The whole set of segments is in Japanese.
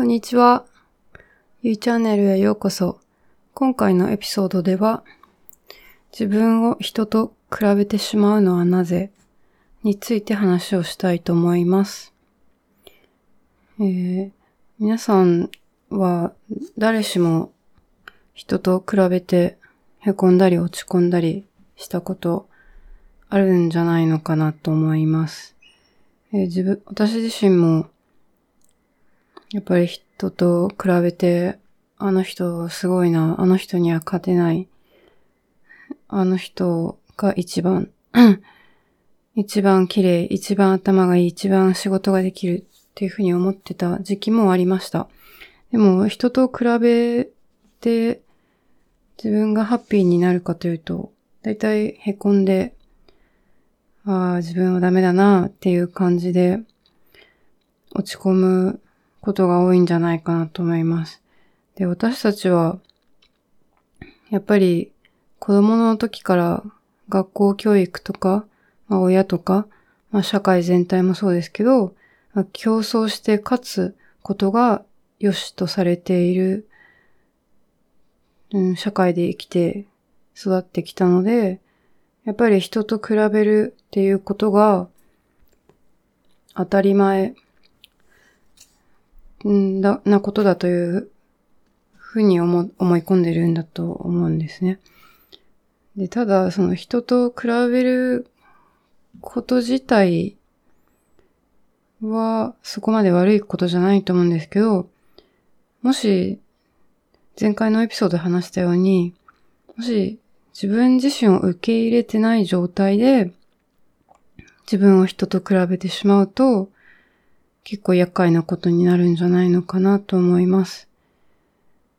こんにちは。ゆいチャンネルへようこそ。今回のエピソードでは、自分を人と比べてしまうのはなぜについて話をしたいと思います。えー、皆さんは誰しも人と比べて凹んだり落ち込んだりしたことあるんじゃないのかなと思います。えー、自分、私自身もやっぱり人と比べて、あの人すごいな、あの人には勝てない。あの人が一番、一番綺麗、一番頭がいい、一番仕事ができるっていうふうに思ってた時期もありました。でも人と比べて自分がハッピーになるかというと、だいたい凹んで、ああ、自分はダメだなっていう感じで落ち込むことが多いんじゃないかなと思います。で、私たちは、やっぱり子供の時から学校教育とか、まあ、親とか、まあ、社会全体もそうですけど、まあ、競争して勝つことが良しとされている、うん、社会で生きて育ってきたので、やっぱり人と比べるっていうことが当たり前んだ、なことだというふうに思思い込んでるんだと思うんですね。で、ただ、その人と比べること自体はそこまで悪いことじゃないと思うんですけど、もし前回のエピソードで話したように、もし自分自身を受け入れてない状態で自分を人と比べてしまうと、結構厄介なことになるんじゃないのかなと思います。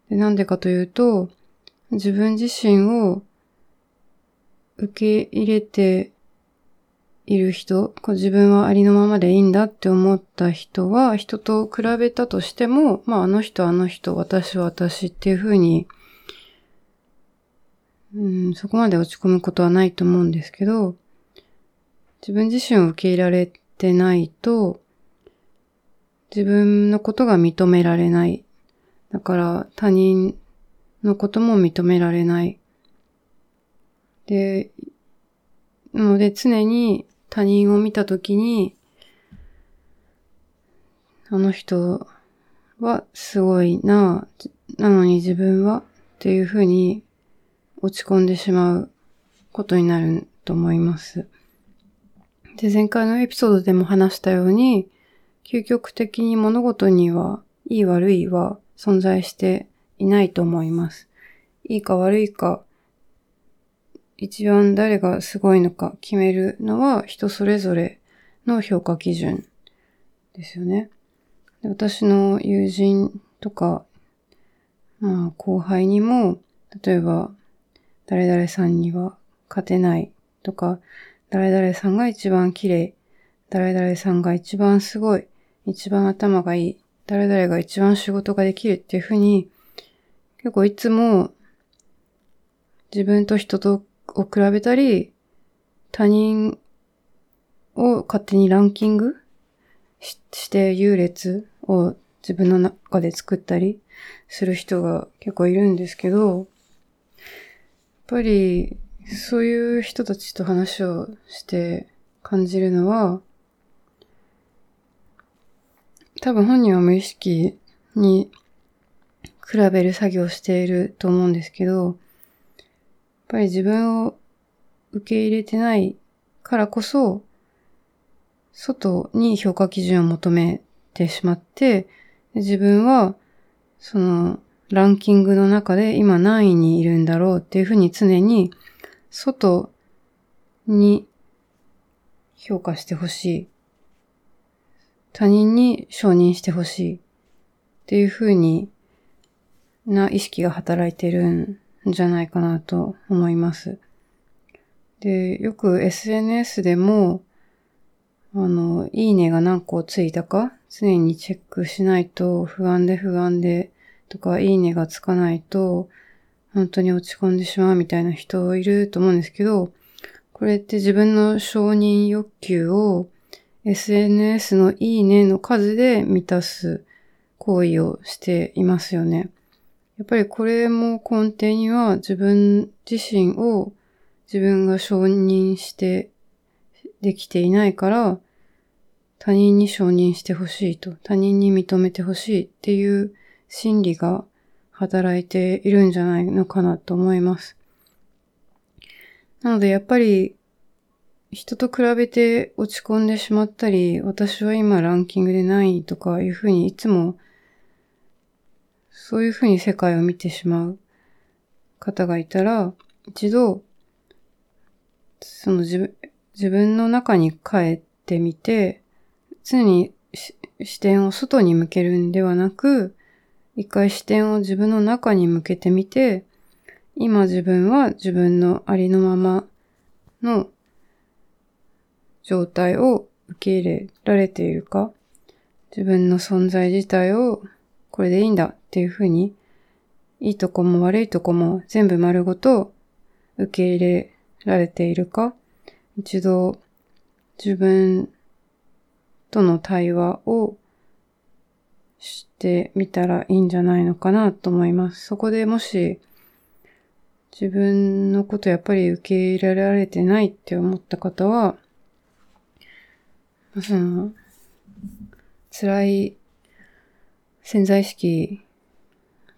でなんでかというと、自分自身を受け入れている人、こう自分はありのままでいいんだって思った人は、人と比べたとしても、まああの人あの人、私は私っていうふうに、うん、そこまで落ち込むことはないと思うんですけど、自分自身を受け入れられてないと、自分のことが認められない。だから他人のことも認められない。で、なので常に他人を見たときに、あの人はすごいな、なのに自分はっていうふうに落ち込んでしまうことになると思います。で、前回のエピソードでも話したように、究極的に物事には、いい悪いは存在していないと思います。いいか悪いか、一番誰がすごいのか決めるのは人それぞれの評価基準ですよね。私の友人とか、まあ後輩にも、例えば誰々さんには勝てないとか、誰々さんが一番綺麗、誰々さんが一番すごい、一番頭がいい、誰々が一番仕事ができるっていうふうに、結構いつも自分と人とを比べたり、他人を勝手にランキングして優劣を自分の中で作ったりする人が結構いるんですけど、やっぱりそういう人たちと話をして感じるのは、多分本人は無意識に比べる作業をしていると思うんですけど、やっぱり自分を受け入れてないからこそ、外に評価基準を求めてしまって、自分は、その、ランキングの中で今何位にいるんだろうっていうふうに常に、外に評価してほしい。他人に承認してほしいっていうふうにな意識が働いてるんじゃないかなと思います。で、よく SNS でも、あの、いいねが何個ついたか常にチェックしないと不安で不安でとか、いいねがつかないと本当に落ち込んでしまうみたいな人いると思うんですけど、これって自分の承認欲求を SNS のいいねの数で満たす行為をしていますよね。やっぱりこれも根底には自分自身を自分が承認してできていないから他人に承認してほしいと、他人に認めてほしいっていう心理が働いているんじゃないのかなと思います。なのでやっぱり人と比べて落ち込んでしまったり、私は今ランキングで何位とかいうふうにいつもそういうふうに世界を見てしまう方がいたら、一度、その自分、自分の中に帰ってみて、常に視点を外に向けるんではなく、一回視点を自分の中に向けてみて、今自分は自分のありのままの状態を受け入れられているか、自分の存在自体をこれでいいんだっていうふうに、いいとこも悪いとこも全部丸ごと受け入れられているか、一度自分との対話をしてみたらいいんじゃないのかなと思います。そこでもし自分のことやっぱり受け入れられてないって思った方は、その、辛い潜在意識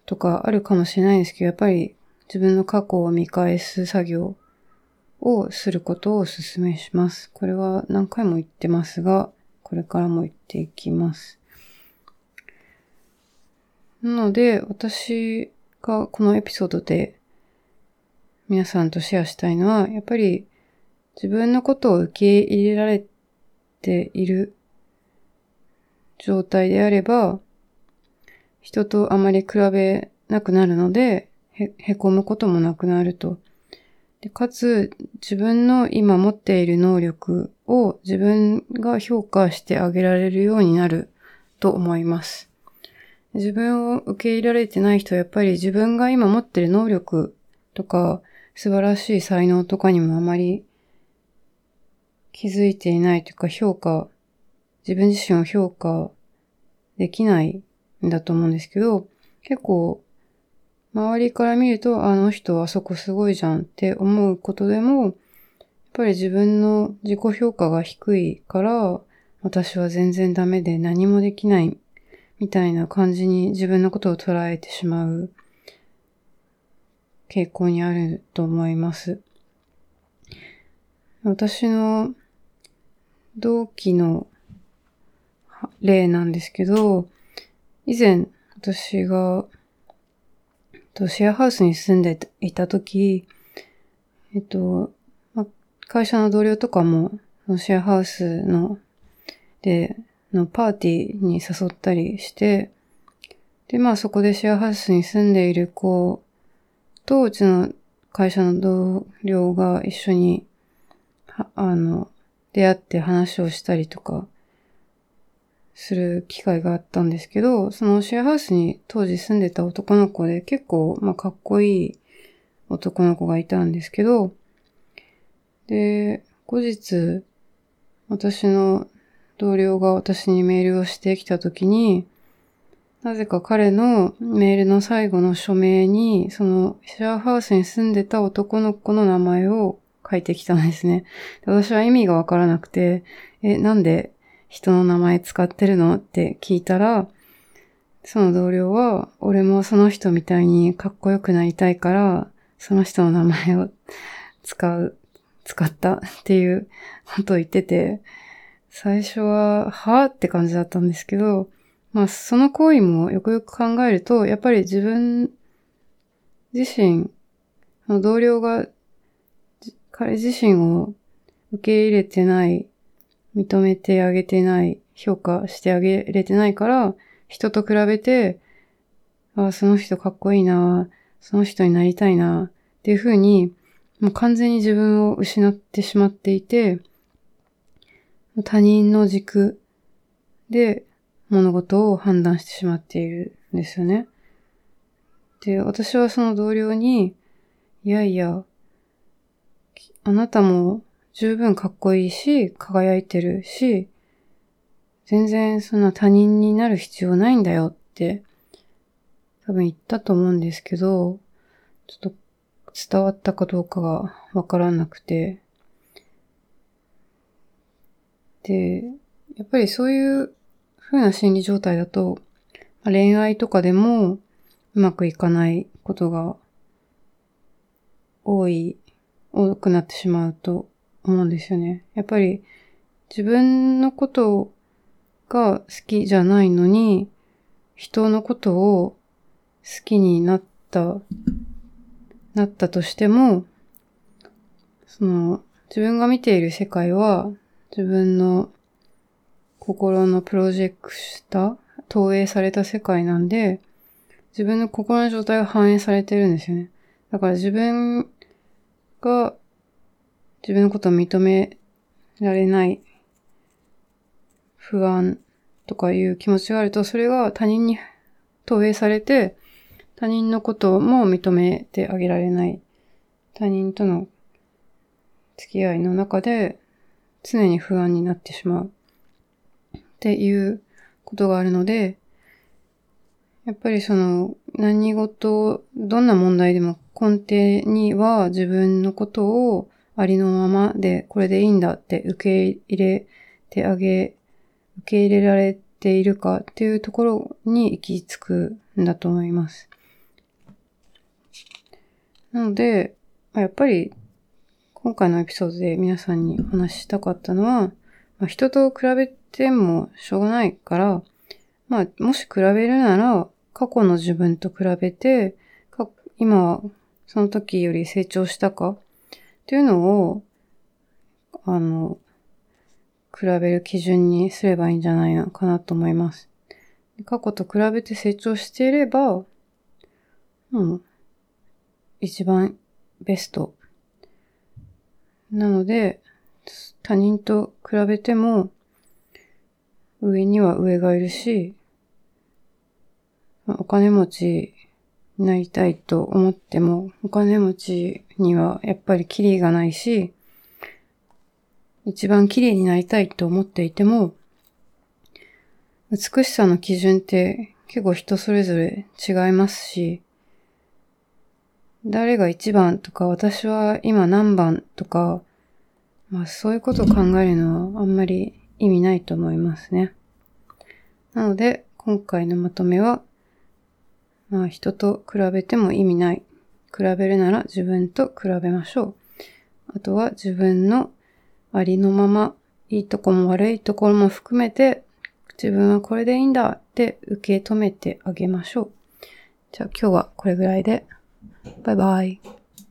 とかあるかもしれないんですけど、やっぱり自分の過去を見返す作業をすることをお勧めします。これは何回も言ってますが、これからも言っていきます。なので、私がこのエピソードで皆さんとシェアしたいのは、やっぱり自分のことを受け入れられてている状態であれば、人とあまり比べなくなるので、へ、へこむこともなくなると。でかつ、自分の今持っている能力を自分が評価してあげられるようになると思います。自分を受け入れられてない人はやっぱり自分が今持ってる能力とか素晴らしい才能とかにもあまり気づいていないというか評価、自分自身を評価できないんだと思うんですけど、結構、周りから見ると、あの人あそこすごいじゃんって思うことでも、やっぱり自分の自己評価が低いから、私は全然ダメで何もできないみたいな感じに自分のことを捉えてしまう傾向にあると思います。私の同期の例なんですけど、以前、私が、シェアハウスに住んでいたとき、えっと、ま、会社の同僚とかも、シェアハウスの、で、のパーティーに誘ったりして、で、まあそこでシェアハウスに住んでいる子と、うちの会社の同僚が一緒に、あの、出会って話をしたりとかする機会があったんですけど、そのシェアハウスに当時住んでた男の子で結構、まあ、かっこいい男の子がいたんですけど、で、後日、私の同僚が私にメールをしてきたときに、なぜか彼のメールの最後の署名に、そのシェアハウスに住んでた男の子の名前を書いてきたんですね。私は意味がわからなくて、え、なんで人の名前使ってるのって聞いたら、その同僚は、俺もその人みたいにかっこよくなりたいから、その人の名前を使う、使ったっていうことを言ってて、最初は、はぁって感じだったんですけど、まあその行為もよくよく考えると、やっぱり自分自身、同僚が彼自身を受け入れてない認めてあげてない、評価してあげれてないから、人と比べて、ああ、その人かっこいいな、その人になりたいな、っていうふうに、もう完全に自分を失ってしまっていて、他人の軸で物事を判断してしまっているんですよね。で、私はその同僚に、いやいや、あなたも十分かっこいいし、輝いてるし、全然そんな他人になる必要ないんだよって多分言ったと思うんですけど、ちょっと伝わったかどうかがわからなくて。で、やっぱりそういう風な心理状態だと、恋愛とかでもうまくいかないことが多い、多くなってしまうと思うんですよね。やっぱり自分のことが好きじゃないのに、人のことを好きになった、なったとしても、その、自分が見ている世界は、自分の心のプロジェクト、投影された世界なんで、自分の心の状態が反映されてるんですよね。だから自分が自分のことを認められない不安とかいう気持ちがあると、それが他人に投影されて、他人のことも認めてあげられない。他人との付き合いの中で常に不安になってしまう。っていうことがあるので、やっぱりその何事、どんな問題でも根底には自分のことをありのままでこれでいいんだって受け入れてあげ受け入れられているかっていうところに行き着くんだと思います。なので、やっぱり今回のエピソードで皆さんにお話ししたかったのは、まあ、人と比べてもしょうがないから、まあ、もし比べるなら、過去の自分と比べて、今その時より成長したか？っていうのを、あの、比べる基準にすればいいんじゃないのかなと思います。過去と比べて成長していれば、うん、一番ベスト。なので、他人と比べても、上には上がいるし、お金持ちになりたいと思っても、お金持ちにはやっぱりキリがないし、一番綺麗になりたいと思っていても、美しさの基準って結構人それぞれ違いますし、誰が一番とか私は今何番とか、まあそういうことを考えるのはあんまり意味ないと思いますね。なので今回のまとめは、まあ人と比べても意味ない。比べるなら自分と比べましょう。あとは自分のありのまま、いいとこも悪いところも含めて、自分はこれでいいんだって受け止めてあげましょう。じゃあ今日はこれぐらいで。バイバイ。